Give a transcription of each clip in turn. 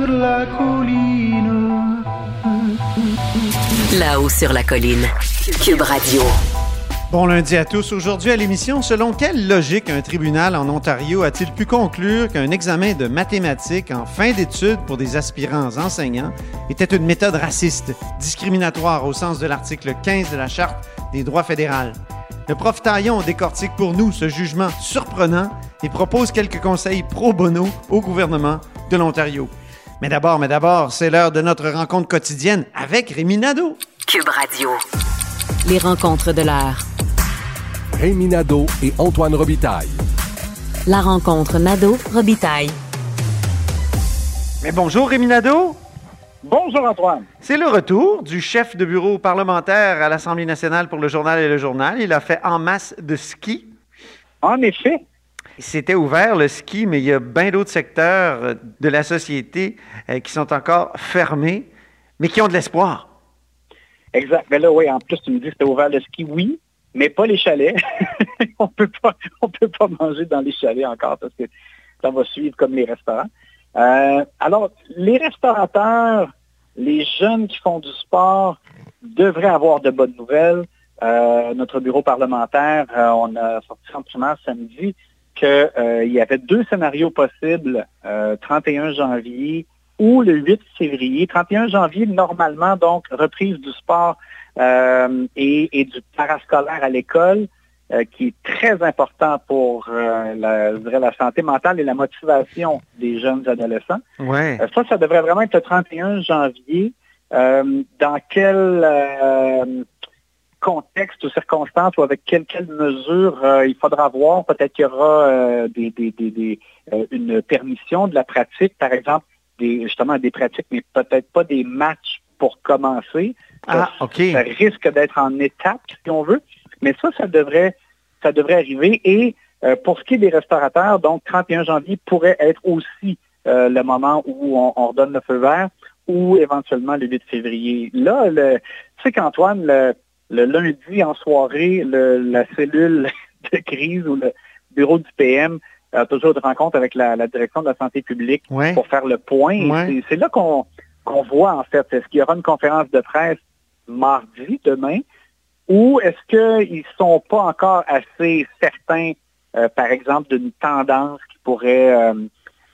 sur la colline. Là-haut sur la colline. Cube Radio. Bon lundi à tous. Aujourd'hui à l'émission, selon quelle logique un tribunal en Ontario a-t-il pu conclure qu'un examen de mathématiques en fin d'études pour des aspirants enseignants était une méthode raciste, discriminatoire au sens de l'article 15 de la Charte des droits fédéraux? Le prof Taillon décortique pour nous ce jugement surprenant et propose quelques conseils pro bono au gouvernement de l'Ontario. Mais d'abord, mais d'abord, c'est l'heure de notre rencontre quotidienne avec Rémi Nadeau. Cube Radio. Les rencontres de l'heure. Rémi Nadeau et Antoine Robitaille. La rencontre Nadeau-Robitaille. Mais bonjour Rémi Nadeau. Bonjour Antoine. C'est le retour du chef de bureau parlementaire à l'Assemblée nationale pour le journal et le journal. Il a fait en masse de ski. En effet. C'était ouvert le ski, mais il y a bien d'autres secteurs euh, de la société euh, qui sont encore fermés, mais qui ont de l'espoir. Exact. Mais là, oui, en plus, tu me dis que c'était ouvert le ski, oui, mais pas les chalets. on peut pas, on peut pas manger dans les chalets encore parce que ça va suivre comme les restaurants. Euh, alors, les restaurateurs, les jeunes qui font du sport devraient avoir de bonnes nouvelles. Notre bureau parlementaire, on a sorti en primaire samedi qu'il y avait deux scénarios possibles, euh, 31 janvier ou le 8 février. 31 janvier, normalement, donc, reprise du sport euh, et, et, du parascolaire à l'école, euh, qui est très important pour euh, la, je dirais, la santé mentale et la motivation des jeunes adolescents. Ouais. ça, ça devrait vraiment être le 31 janvier. Euh, dans quel contexte ou circonstances ou avec quelles quelle mesures euh, il faudra voir. Peut-être qu'il y aura euh, des, des, des, des euh, une permission de la pratique, par exemple, des, justement des pratiques, mais peut-être pas des matchs pour commencer. Ah, OK. Ça risque d'être en étape, si on veut. Mais ça, ça devrait, ça devrait arriver. Et pour ce qui est des restaurateurs, donc 31 janvier pourrait être aussi le moment où on, on redonne le feu vert ou éventuellement le 8 février. Là, le, tu sais qu'Antoine, le, le lundi en soirée, le, la cellule de crise ou le bureau du PM a toujours de rencontre avec la, la, direction de la santé publique ouais. pour faire le point. Ouais. C'est là qu'on qu'on voit en fait, est-ce qu'il y aura une conférence de presse mardi, demain, ou est-ce qu'ils ne sont pas encore assez certains, euh, par exemple, d'une tendance qui pourrait euh,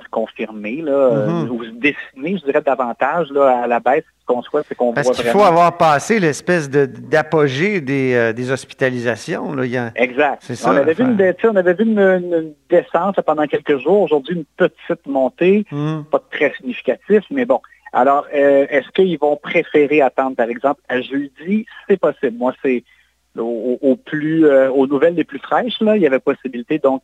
se confirmer là, Mhm. euh, ou se dessiner, je dirais, davantage là, à la baisse. Ce qu'on souhaite, c'est qu'on voit qu'il faut avoir passé l'espèce de- d'apogée des, euh, des hospitalisations. Là. Il y a- Exact. C'est ça, on, avait vu une, on avait vu une, une descente pendant quelques jours. Aujourd'hui, une petite montée, Hmm. pas très significatif, mais bon. Alors, euh, est-ce qu'ils vont préférer attendre, par exemple, à jeudi? C'est possible. Moi, c'est au, au plus euh, aux nouvelles les plus fraîches, là, il y avait possibilité, donc,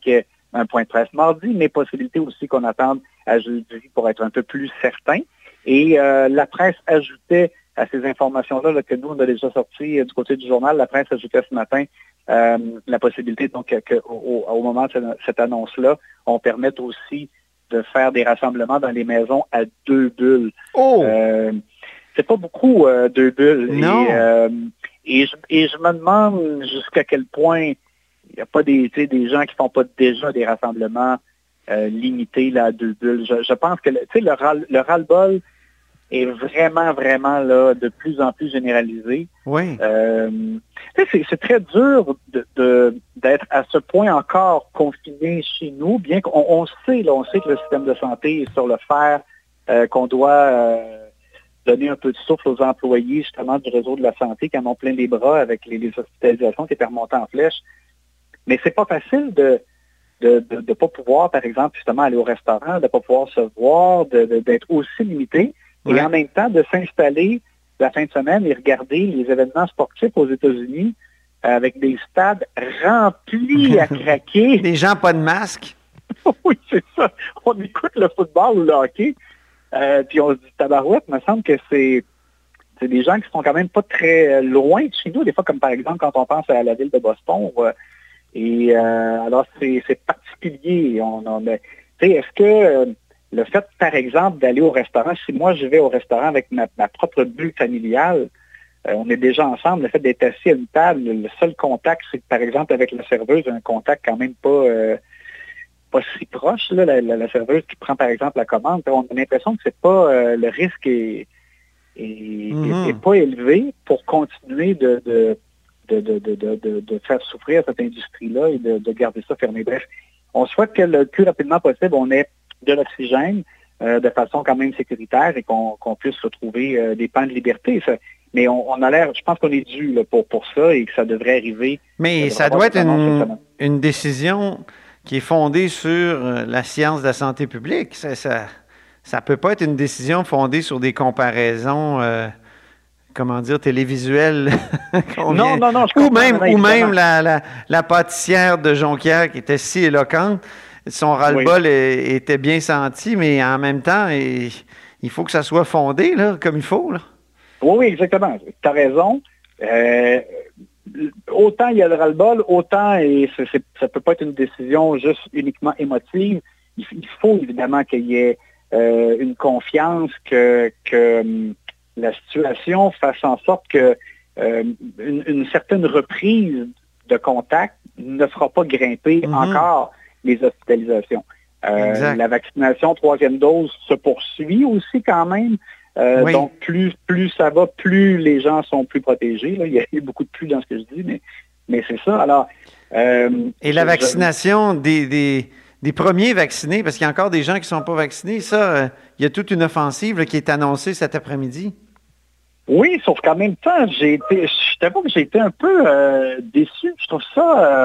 un point de presse mardi, mais possibilité aussi qu'on attende à jeudi pour être un peu plus certain. Et euh, la presse ajoutait à ces informations-là là, que nous, on a déjà sorti euh, du côté du journal, la presse ajoutait ce matin euh, la possibilité donc que, au, moment de cette, annonce-là, on permette aussi de faire des rassemblements dans les maisons à deux bulles. Oh! C'est pas beaucoup deux bulles. Non. Et, et, je, et je me demande jusqu'à quel point n'y a pas des, des gens qui font pas déjà des rassemblements euh, limités là, à deux bulles. Je, je pense que le, le, ras- le ras-le-bol est vraiment, vraiment là, de plus en plus généralisé. Oui. Euh, c'est, très dur de, de- d'être à ce point encore confiné chez nous, bien qu'on on sait, là, on sait que le système de santé est sur le fer euh, qu'on doit euh, donner un peu de souffle aux employés justement du réseau de la santé qui en ont plein les bras avec les, les hospitalisations qui étaient remontées en flèche. Mais c'est pas facile de de ne pas pouvoir, par exemple, justement aller au restaurant, de ne pas pouvoir se voir, d'être aussi limité, et en même temps de s'installer la fin de semaine et regarder les événements sportifs aux États-Unis avec des stades remplis à craquer. Des gens pas de masque. oui, c'est ça. On écoute le football ou le hockey, euh, puis on se dit tabarouette, il me semble que c'est c'est des gens qui sont quand même pas très loin de chez nous, des fois comme par exemple quand on pense à la ville de Boston. Et euh, alors c'est particulier. On, on est-ce que euh, le fait, par exemple, d'aller au restaurant, si moi je vais au restaurant avec ma, propre bulle familiale, euh, on est déjà ensemble, le fait d'être assis à une table, le seul contact, c'est par exemple avec la serveuse, un contact quand même pas, euh, pas si proche, là, la, serveuse qui prend par exemple la commande, on a l'impression que c'est pas euh, le risque est, mm-hmm. pas élevé pour continuer de, de de, faire souffrir cette industrie-là et de, garder ça fermé. Bref, on souhaite que le plus rapidement possible, on ait de l'oxygène euh, de façon quand même sécuritaire et qu'on puisse retrouver euh, des pans de liberté. mais on, a l'air, je pense qu'on est dû pour, pour ça et que ça devrait arriver. Mais ça doit être une, décision qui est fondée sur euh, la science de la santé publique. Ça ça, peut pas être une décision fondée sur des comparaisons comment dire, télévisuelles. non, non, non, je Ou même, ou même la, la, la, pâtissière de Jonquière qui était si éloquente son ras-le-bol était bien senti, mais en même temps, il faut que ça soit fondé là, comme il faut. Là. Oui, oui, exactement. Tu as raison. Euh, autant il y a le ras-le-bol, autant et ça ne peut pas être une décision juste uniquement émotive. Il, faut évidemment qu'il y ait euh, une confiance que, que hum, la situation fasse en sorte que euh, une, certaine reprise de contact ne fera pas grimper mm-hmm. encore les hospitalisations. Euh, la vaccination troisième dose se poursuit aussi quand même. Euh, donc, plus, plus ça va, plus les gens sont plus protégés. Il y a beaucoup de plus dans ce que je dis, mais, mais c'est ça. Alors, Et la vaccination des, des, premiers vaccinés, parce qu'il y a encore des gens qui ne sont pas vaccinés, ça, il y a toute une offensive qui est annoncée cet après-midi. Oui, sauf qu'en même temps, j'ai été, je t'avoue que j'ai été un peu déçu. Je trouve ça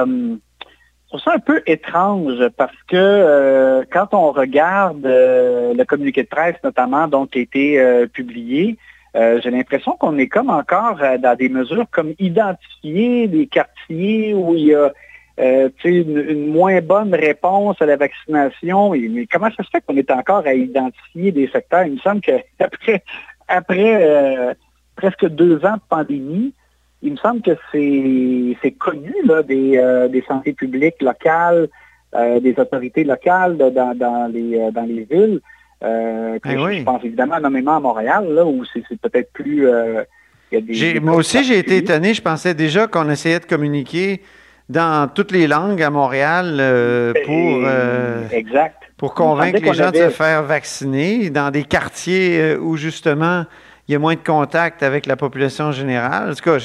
trouve ça un peu étrange parce que euh, quand on regarde euh, le communiqué de presse notamment donc qui a été euh, publié, j'ai l'impression qu'on est comme encore dans des mesures comme identifier des quartiers où il y a une, une, moins bonne réponse à la vaccination. mais comment ça se fait qu'on est encore à identifier des secteurs? Il me semble qu'après après, presque deux ans de pandémie, il me semble que c'est connu là, des, euh, des santé publiques locales, euh, des autorités locales dans, dans, les, euh, dans les villes. Ben je, pense évidemment nommément à Montréal, là, où c'est peut-être plus... moi aussi, j'ai été étonné. Je pensais déjà qu'on essayait de communiquer dans toutes les langues à Montréal pour, exact. pour convaincre les gens de se faire vacciner dans des quartiers où justement il y a moins de contact avec la population générale. En tout cas,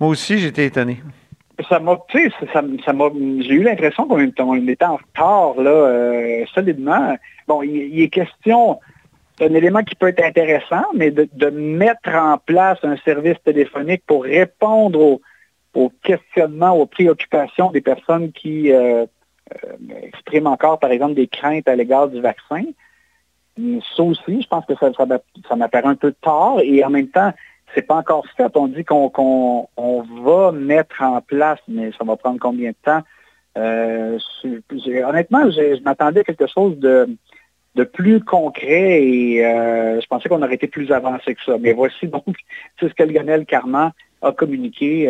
moi aussi, j'étais étonné. Ça m'a, ça, ça m'a, j'ai eu l'impression qu'on était en retard, là, euh, solidement. Bon, il, est question, d'un élément qui peut être intéressant, mais de, mettre en place un service téléphonique pour répondre aux, questionnements, aux préoccupations des personnes qui euh, euh, expriment encore, par exemple, des craintes à l'égard du vaccin. Ça aussi, je pense que ça, ça, m'apparaît un peu tard et en même temps, c'est pas encore fait. On dit qu'on va mettre en place, mais ça va prendre combien de temps? Euh, honnêtement, je m'attendais à quelque chose de, plus concret et je pensais qu'on aurait été plus avancé que ça. Mais voici donc ce que Lionel Carman a communiqué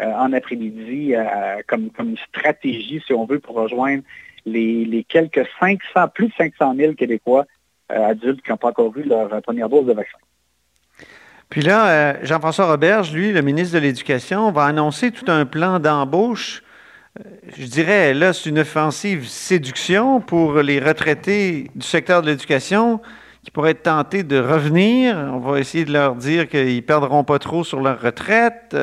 en après-midi comme, comme stratégie, si on veut, pour rejoindre les, quelques 500, plus de 500 000 Québécois euh, adultes qui n'ont pas encore eu leur euh, première dose de vaccin. Puis là, euh, Jean-François Roberge, lui, le ministre de l'Éducation, va annoncer tout un plan d'embauche. Je dirais, là, c'est une offensive séduction pour les retraités du secteur de l'éducation qui pourraient être tentés de revenir. On va essayer de leur dire qu'ils ne perdront pas trop sur leur retraite.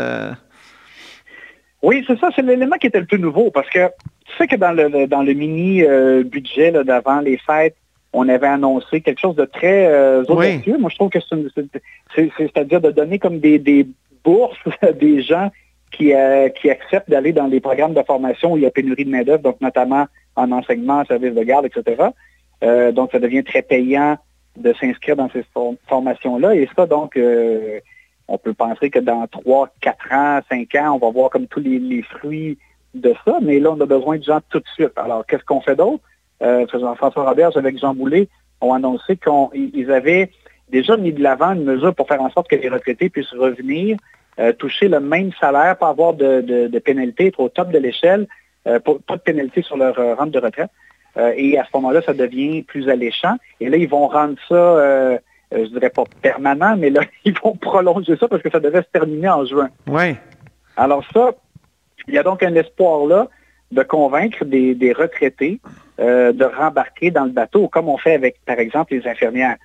Oui, c'est ça, c'est l'élément qui était le plus nouveau parce que tu sais que dans le, dans le mini-budget d'avant les fêtes, on avait annoncé quelque chose de très euh, audacieux. Moi, je trouve que c'est, c'est- c'est-à-dire de donner comme des, des bourses à des gens qui, euh, qui acceptent d'aller dans les programmes de formation où il y a pénurie de main-d'œuvre, donc notamment en enseignement, en service de garde, etc. Euh, donc, ça devient très payant de s'inscrire dans ces for- formations-là. Et ça, donc, euh, on peut penser que dans 3, 4 ans, 5 ans, on va voir comme tous les, fruits de ça. Mais là, on a besoin de gens tout de suite. Alors, qu'est-ce qu'on fait d'autre? Euh, Jean-François Robert avec Jean Boulet ont annoncé qu'ils avaient déjà mis de l'avant une mesure pour faire en sorte que les retraités puissent revenir, euh, toucher le même salaire, pas avoir de, pénalité, être au top de l'échelle, euh, pas de pénalité sur leur rente de retraite. Et à ce moment-là, ça devient plus alléchant. Et là, ils vont rendre ça, je dirais pas permanent, mais là, ils vont prolonger ça parce que ça devait se terminer en juin. Oui. Alors ça, il y a donc un espoir là de convaincre des, des retraités euh, de rembarquer dans le bateau, comme on fait avec, par exemple, les infirmières.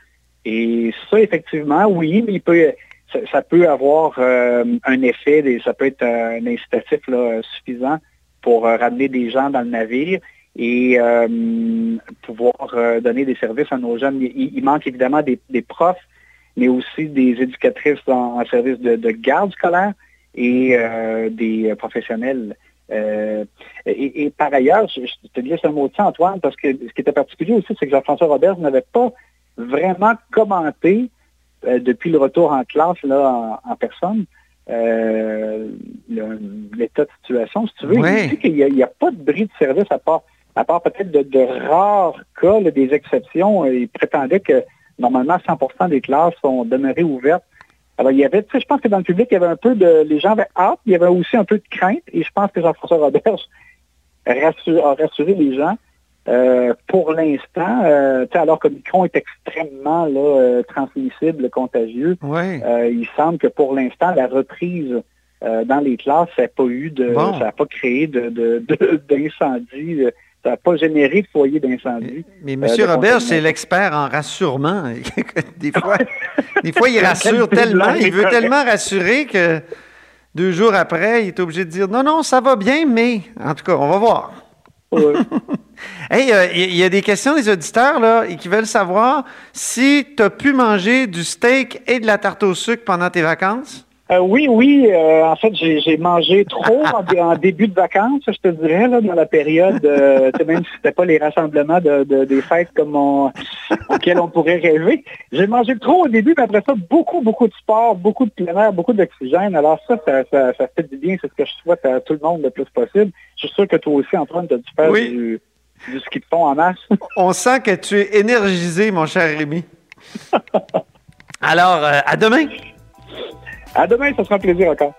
Et ça, effectivement, oui, mais il peut, ça, ça peut avoir euh, un effet, des- ça peut être un incitatif là, suffisant pour euh, ramener des gens dans le navire et euh, pouvoir euh, donner des services à nos jeunes. Il, il manque évidemment des, des profs, mais aussi des éducatrices en, en service de, de garde scolaire et euh, des professionnels. Et, et par ailleurs, je, je te laisse un mot de ça, Antoine, parce que ce qui était particulier aussi, c'est que Jean-François Robert n'avait pas vraiment commenté depuis le retour en classe là, en, en personne l'état de situation. Si tu veux, Ouais. il dit qu'il n'y a, a pas de bris de service à part, à part peut-être de, de rares cas, là, des exceptions. Euh, Il prétendait que normalement 100% des classes sont demeurées ouvertes. Alors, il y avait, tu sais, je pense que dans le public, il y avait un peu de, les gens avaient hâte, il y avait aussi un peu de crainte, et je pense que Jean-François Robert rassure- a rassuré les gens. Euh, pour l'instant, euh, tu sais, alors que Micron est extrêmement là, euh, transmissible, contagieux, Oui. il semble que pour l'instant, la reprise dans les classes, ça n'a pas eu de, Bon. ça n'a pas créé de, de- de- d'incendie, ça n'a pas généré de foyer d'incendie. Mais M. Euh, Robert, c'est l'expert en rassurement. des, fois, des fois, il rassure tellement, il veut tellement rassurer que deux jours après, il est obligé de dire non, non, ça va bien, mais en tout cas, on va voir. Hey, euh, il y, y a des questions des auditeurs là, et qui veulent savoir si tu as pu manger du steak et de la tarte au sucre pendant tes vacances? Euh, oui, oui. euh, en fait, j'ai mangé trop en, dé- en début de vacances, je te dirais, là, dans la période, euh, même si c'était pas les rassemblements de, de- des fêtes comme on, auxquels on pourrait rêver. J'ai mangé trop au début, mais après ça, beaucoup, beaucoup de sport, beaucoup de plein air, beaucoup d'oxygène. Alors ça, ça, ça, ça fait du bien. C'est ce que je souhaite à tout le monde le plus possible. Je suis sûr que toi aussi, Antoine, tu as dû faire Oui. du, du ski de fond en masse. On sent que tu es énergisé, mon cher Rémi. Alors, à demain. À demain, ça sera un plaisir encore.